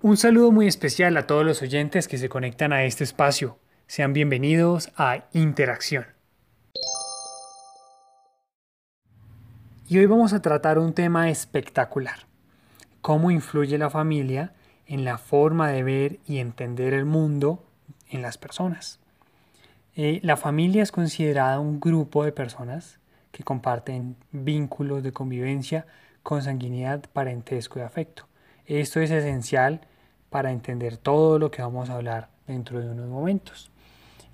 Un saludo muy especial a todos los oyentes que se conectan a este espacio. Sean bienvenidos a Interacción. Y hoy vamos a tratar un tema espectacular. Cómo influye la familia en la forma de ver y entender el mundo en las personas. Eh, la familia es considerada un grupo de personas que comparten vínculos de convivencia, consanguinidad, parentesco y afecto. Esto es esencial para entender todo lo que vamos a hablar dentro de unos momentos.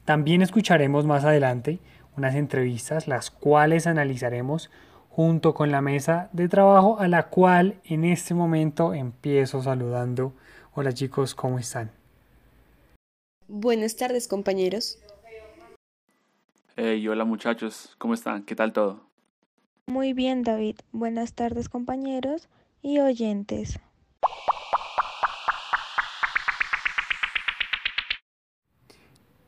También escucharemos más adelante unas entrevistas, las cuales analizaremos junto con la mesa de trabajo a la cual en este momento empiezo saludando. Hola chicos, ¿cómo están? Buenas tardes compañeros. Hey, hola muchachos, ¿cómo están? ¿Qué tal todo? Muy bien David, buenas tardes compañeros y oyentes.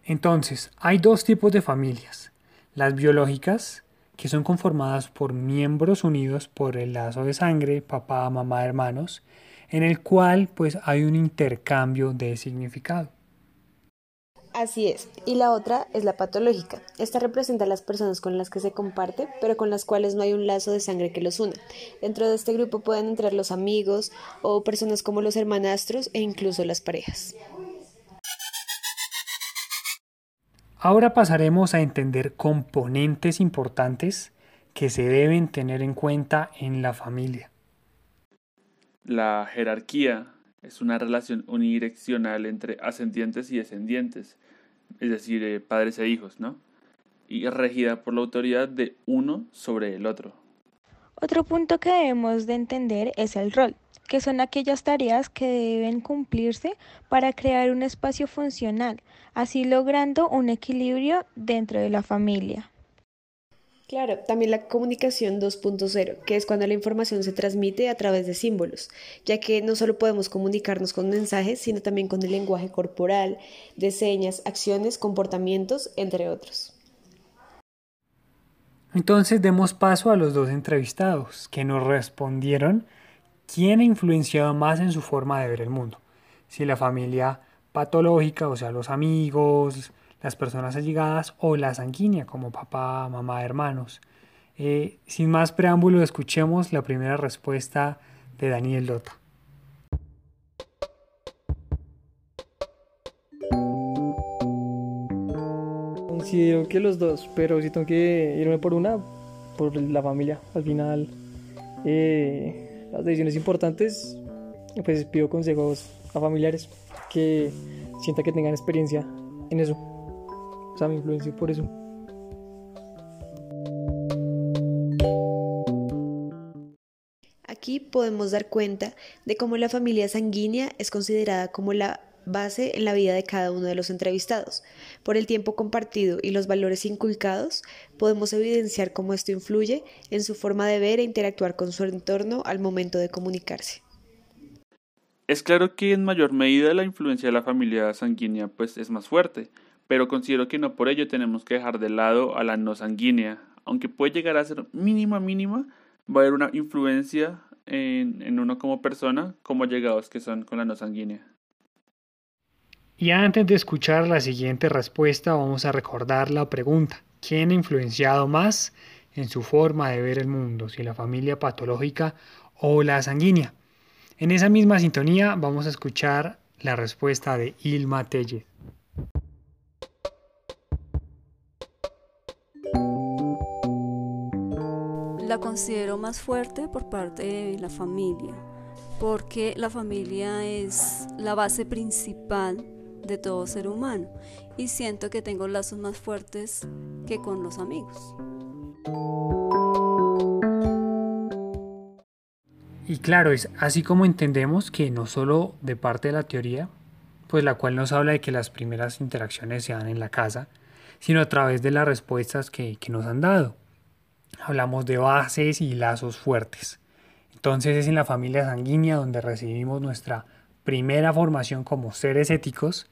Entonces, hay dos tipos de familias. Las biológicas, que son conformadas por miembros unidos por el lazo de sangre, papá, mamá, hermanos, en el cual pues hay un intercambio de significado. Así es. Y la otra es la patológica. Esta representa a las personas con las que se comparte, pero con las cuales no hay un lazo de sangre que los una. Dentro de este grupo pueden entrar los amigos o personas como los hermanastros e incluso las parejas. Ahora pasaremos a entender componentes importantes que se deben tener en cuenta en la familia. La jerarquía es una relación unidireccional entre ascendientes y descendientes, es decir, eh, padres e hijos, ¿no? Y regida por la autoridad de uno sobre el otro. Otro punto que debemos de entender es el rol que son aquellas tareas que deben cumplirse para crear un espacio funcional, así logrando un equilibrio dentro de la familia. Claro, también la comunicación 2.0, que es cuando la información se transmite a través de símbolos, ya que no solo podemos comunicarnos con mensajes, sino también con el lenguaje corporal, de señas, acciones, comportamientos, entre otros. Entonces demos paso a los dos entrevistados que nos respondieron ¿Quién ha influenciado más en su forma de ver el mundo? Si la familia patológica, o sea, los amigos, las personas allegadas, o la sanguínea, como papá, mamá, hermanos. Eh, sin más preámbulo, escuchemos la primera respuesta de Daniel Lota. Considero que los dos, pero si tengo que irme por una, por la familia. Al final, eh, las decisiones importantes, pues pido consejos a familiares que sienta que tengan experiencia en eso. O sea, me por eso. Aquí podemos dar cuenta de cómo la familia sanguínea es considerada como la base en la vida de cada uno de los entrevistados. Por el tiempo compartido y los valores inculcados, podemos evidenciar cómo esto influye en su forma de ver e interactuar con su entorno al momento de comunicarse. Es claro que en mayor medida la influencia de la familia sanguínea pues es más fuerte, pero considero que no por ello tenemos que dejar de lado a la no sanguínea, aunque puede llegar a ser mínima mínima, va a haber una influencia en, en uno como persona como llegados que son con la no sanguínea. Y antes de escuchar la siguiente respuesta, vamos a recordar la pregunta. ¿Quién ha influenciado más en su forma de ver el mundo? Si la familia patológica o la sanguínea. En esa misma sintonía vamos a escuchar la respuesta de Ilma Telle. La considero más fuerte por parte de la familia, porque la familia es la base principal de todo ser humano y siento que tengo lazos más fuertes que con los amigos. Y claro, es así como entendemos que no solo de parte de la teoría, pues la cual nos habla de que las primeras interacciones se dan en la casa, sino a través de las respuestas que, que nos han dado. Hablamos de bases y lazos fuertes. Entonces es en la familia sanguínea donde recibimos nuestra primera formación como seres éticos,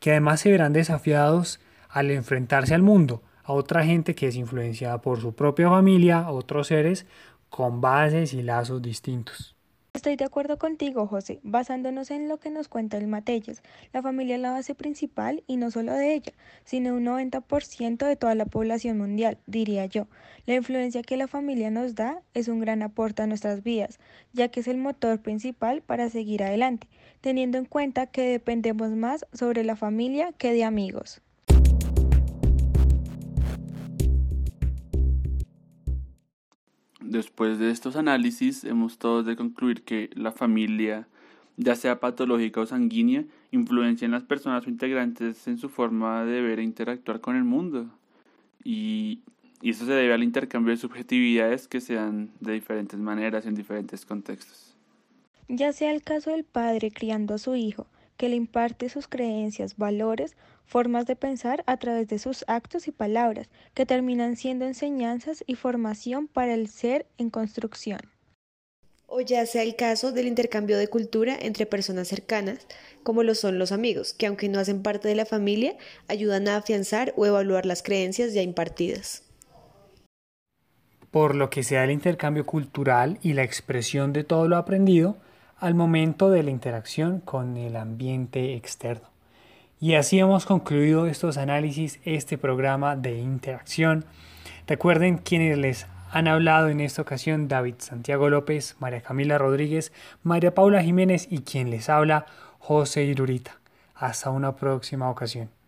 que además se verán desafiados al enfrentarse al mundo, a otra gente que es influenciada por su propia familia, otros seres con bases y lazos distintos. Estoy de acuerdo contigo, José, basándonos en lo que nos cuenta el Matelles. La familia es la base principal y no solo de ella, sino un 90% de toda la población mundial, diría yo. La influencia que la familia nos da es un gran aporte a nuestras vidas, ya que es el motor principal para seguir adelante, teniendo en cuenta que dependemos más sobre la familia que de amigos. Después de estos análisis, hemos todos de concluir que la familia, ya sea patológica o sanguínea, influencia en las personas o integrantes en su forma de ver e interactuar con el mundo. Y, eso se debe al intercambio de subjetividades que se dan de diferentes maneras en diferentes contextos. Ya sea el caso del padre criando a su hijo, que le imparte sus creencias, valores, formas de pensar a través de sus actos y palabras, que terminan siendo enseñanzas y formación para el ser en construcción. O ya sea el caso del intercambio de cultura entre personas cercanas, como lo son los amigos, que aunque no hacen parte de la familia, ayudan a afianzar o evaluar las creencias ya impartidas. Por lo que sea el intercambio cultural y la expresión de todo lo aprendido, al momento de la interacción con el ambiente externo. Y así hemos concluido estos análisis, este programa de interacción. Recuerden quienes les han hablado en esta ocasión David Santiago López, María Camila Rodríguez, María Paula Jiménez y quien les habla José Irurita. Hasta una próxima ocasión.